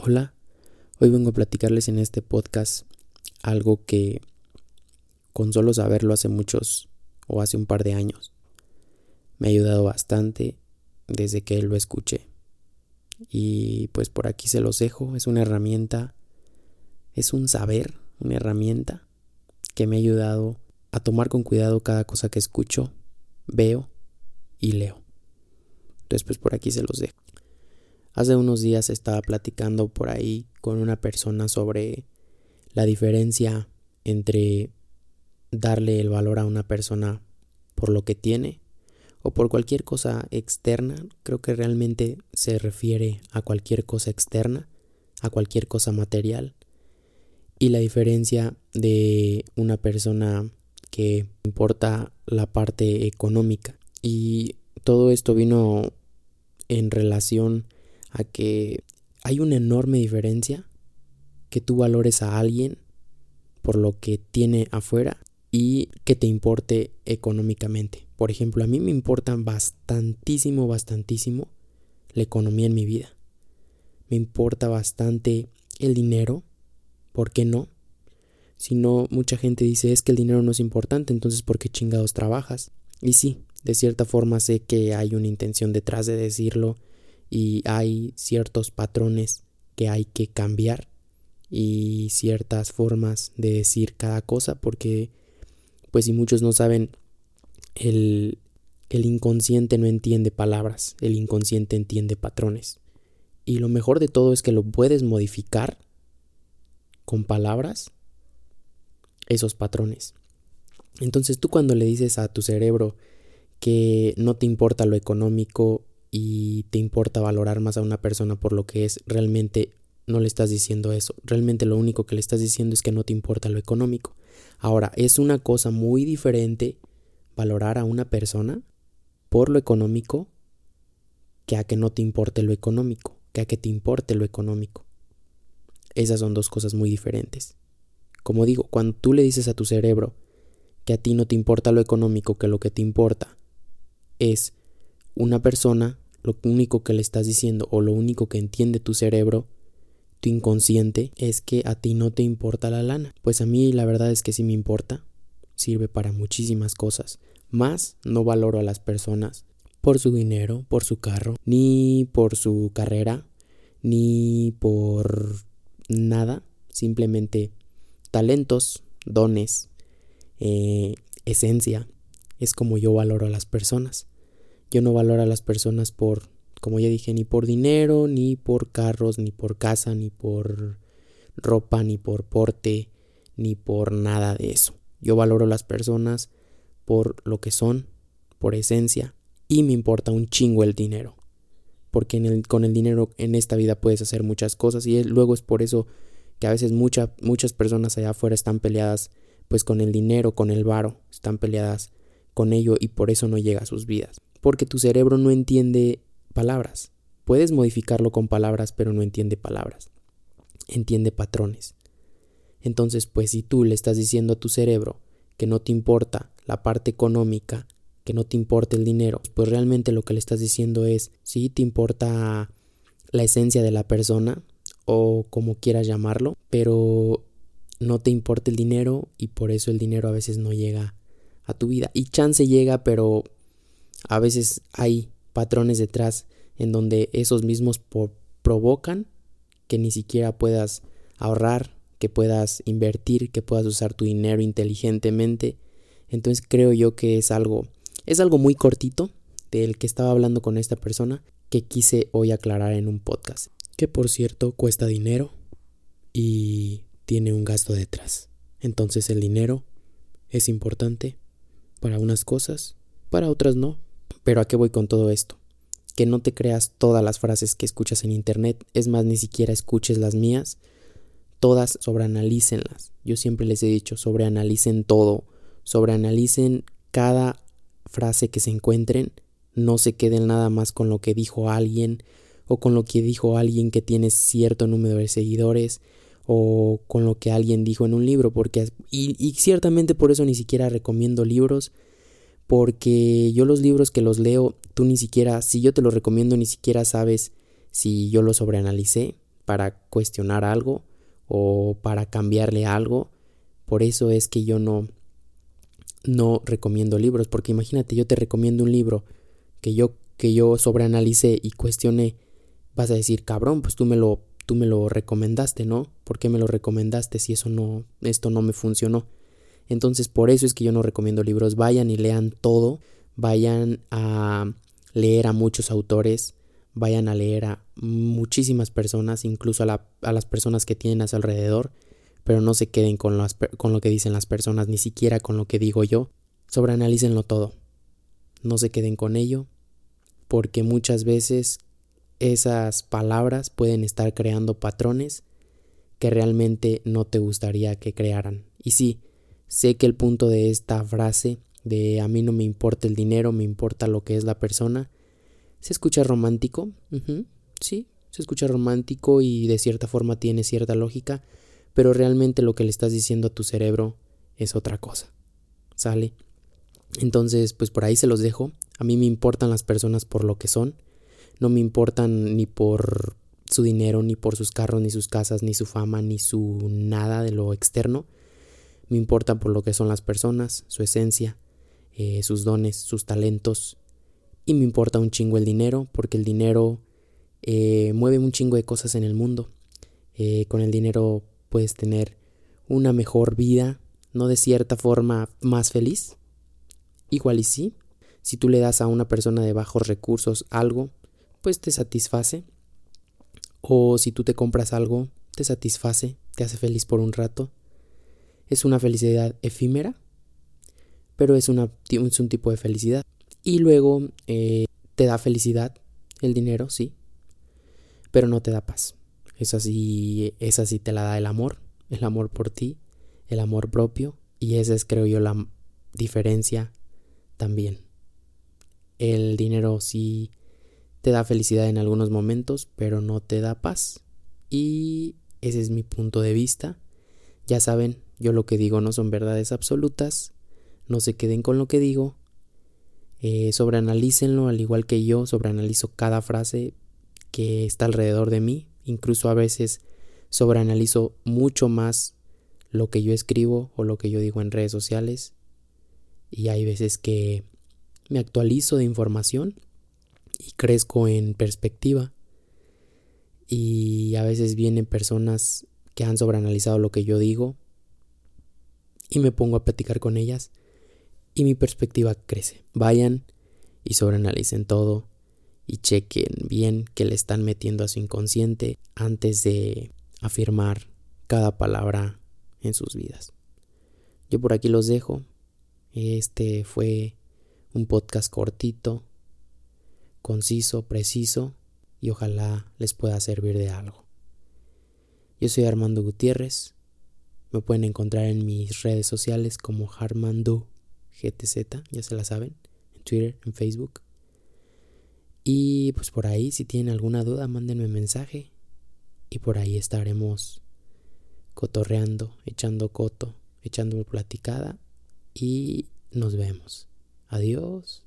Hola, hoy vengo a platicarles en este podcast algo que con solo saberlo hace muchos o hace un par de años me ha ayudado bastante desde que lo escuché. Y pues por aquí se los dejo, es una herramienta, es un saber, una herramienta que me ha ayudado a tomar con cuidado cada cosa que escucho, veo y leo. Entonces pues por aquí se los dejo. Hace unos días estaba platicando por ahí con una persona sobre la diferencia entre darle el valor a una persona por lo que tiene o por cualquier cosa externa. Creo que realmente se refiere a cualquier cosa externa, a cualquier cosa material. Y la diferencia de una persona que importa la parte económica. Y todo esto vino en relación a que hay una enorme diferencia que tú valores a alguien por lo que tiene afuera y que te importe económicamente. Por ejemplo, a mí me importa bastantísimo, bastantísimo la economía en mi vida. Me importa bastante el dinero, ¿por qué no? Si no, mucha gente dice es que el dinero no es importante, entonces ¿por qué chingados trabajas? Y sí, de cierta forma sé que hay una intención detrás de decirlo y hay ciertos patrones que hay que cambiar y ciertas formas de decir cada cosa porque pues si muchos no saben el, el inconsciente no entiende palabras, el inconsciente entiende patrones. Y lo mejor de todo es que lo puedes modificar con palabras esos patrones. Entonces tú cuando le dices a tu cerebro que no te importa lo económico y te importa valorar más a una persona por lo que es, realmente no le estás diciendo eso. Realmente lo único que le estás diciendo es que no te importa lo económico. Ahora, es una cosa muy diferente valorar a una persona por lo económico que a que no te importe lo económico, que a que te importe lo económico. Esas son dos cosas muy diferentes. Como digo, cuando tú le dices a tu cerebro que a ti no te importa lo económico, que lo que te importa es una persona, lo único que le estás diciendo o lo único que entiende tu cerebro, tu inconsciente, es que a ti no te importa la lana. Pues a mí la verdad es que sí me importa, sirve para muchísimas cosas. Más no valoro a las personas por su dinero, por su carro, ni por su carrera, ni por nada, simplemente talentos, dones, eh, esencia, es como yo valoro a las personas. Yo no valoro a las personas por, como ya dije, ni por dinero, ni por carros, ni por casa, ni por ropa, ni por porte, ni por nada de eso. Yo valoro a las personas por lo que son, por esencia, y me importa un chingo el dinero. Porque con el dinero en esta vida puedes hacer muchas cosas y luego es por eso que a veces muchas personas allá afuera están peleadas pues con el dinero, con el varo, están peleadas con ello y por eso no llega a sus vidas porque tu cerebro no entiende palabras. Puedes modificarlo con palabras, pero no entiende palabras. Entiende patrones. Entonces, pues si tú le estás diciendo a tu cerebro que no te importa la parte económica, que no te importa el dinero, pues realmente lo que le estás diciendo es, sí te importa la esencia de la persona o como quieras llamarlo, pero no te importa el dinero y por eso el dinero a veces no llega a tu vida. Y chance llega, pero a veces hay patrones detrás en donde esos mismos provocan que ni siquiera puedas ahorrar, que puedas invertir, que puedas usar tu dinero inteligentemente. Entonces creo yo que es algo es algo muy cortito del que estaba hablando con esta persona que quise hoy aclarar en un podcast, que por cierto cuesta dinero y tiene un gasto detrás. Entonces el dinero es importante para unas cosas, para otras no, pero ¿a qué voy con todo esto? Que no te creas todas las frases que escuchas en internet, es más, ni siquiera escuches las mías, todas sobreanalícenlas. Yo siempre les he dicho, sobreanalicen todo, sobreanalicen cada frase que se encuentren, no se queden nada más con lo que dijo alguien o con lo que dijo alguien que tiene cierto número de seguidores o con lo que alguien dijo en un libro, porque y, y ciertamente por eso ni siquiera recomiendo libros porque yo los libros que los leo, tú ni siquiera, si yo te los recomiendo, ni siquiera sabes si yo los sobreanalicé, para cuestionar algo o para cambiarle algo. Por eso es que yo no no recomiendo libros, porque imagínate, yo te recomiendo un libro que yo que yo sobreanalicé y cuestioné, vas a decir, "Cabrón, pues tú me lo tú me lo recomendaste, ¿no? ¿Por qué me lo recomendaste si eso no esto no me funcionó?" Entonces, por eso es que yo no recomiendo libros, vayan y lean todo, vayan a leer a muchos autores, vayan a leer a muchísimas personas, incluso a, las personas que tienen a su alrededor, pero no se queden con, con lo que dicen las personas, ni siquiera con lo que digo yo. Sobreanalícenlo todo. No se queden con ello, porque muchas veces esas palabras pueden estar creando patrones que realmente no te gustaría que crearan. Y sí, sé que el punto de esta frase de a mí no me importa el dinero, me importa lo que es la persona, se escucha romántico, sí, se escucha romántico y de cierta forma tiene cierta lógica, pero realmente lo que le estás diciendo a tu cerebro es otra cosa. ¿Sale? Entonces, pues por ahí se los dejo. A mí me importan las personas por lo que son. No me importan ni por su dinero, ni por sus carros, ni sus casas, ni su fama, ni su nada de lo externo. Me importan por lo que son las personas, su esencia, eh, sus dones, sus talentos, y me importa un chingo el dinero, porque el dinero eh, mueve un chingo de cosas en el mundo. Eh, con el dinero puedes tener una mejor vida, no de cierta forma más feliz. Igual y sí. Si tú le das a una persona de bajos recursos algo, pues te satisface. O si tú te compras algo, te satisface, te hace feliz por un rato. Es una felicidad efímera, pero es, un tipo de felicidad. Y luego eh, te da felicidad el dinero, sí, pero no te da paz. Esa sí, esa sí te la da el amor, el amor por ti, el amor propio, y esa es creo yo la diferencia también. El dinero sí te da felicidad en algunos momentos, pero no te da paz. Y ese es mi punto de vista. Ya saben, yo lo que digo no son verdades absolutas. No se queden con lo que digo. Eh, sobreanalícenlo al igual que yo, sobreanalizo cada frase que está alrededor de mí, incluso a veces sobreanalizo mucho más lo que yo escribo o lo que yo digo en redes sociales y hay veces que me actualizo de información y crezco en perspectiva y a veces vienen personas que han sobreanalizado lo que yo digo y me pongo a platicar con ellas y mi perspectiva crece. Vayan y sobreanalicen todo y chequen bien que le están metiendo a su inconsciente antes de afirmar cada palabra en sus vidas. Yo por aquí los dejo. Este fue un podcast cortito, conciso, preciso y ojalá les pueda servir de algo. Yo soy Armando Gutiérrez. Me pueden encontrar en mis redes sociales como Armando GTZ, ya se la saben, en Twitter, en Facebook. Y pues por ahí, si tienen alguna duda, mándenme mensaje. Y por ahí estaremos cotorreando, echando coto, echando platicada. Y nos vemos. Adiós.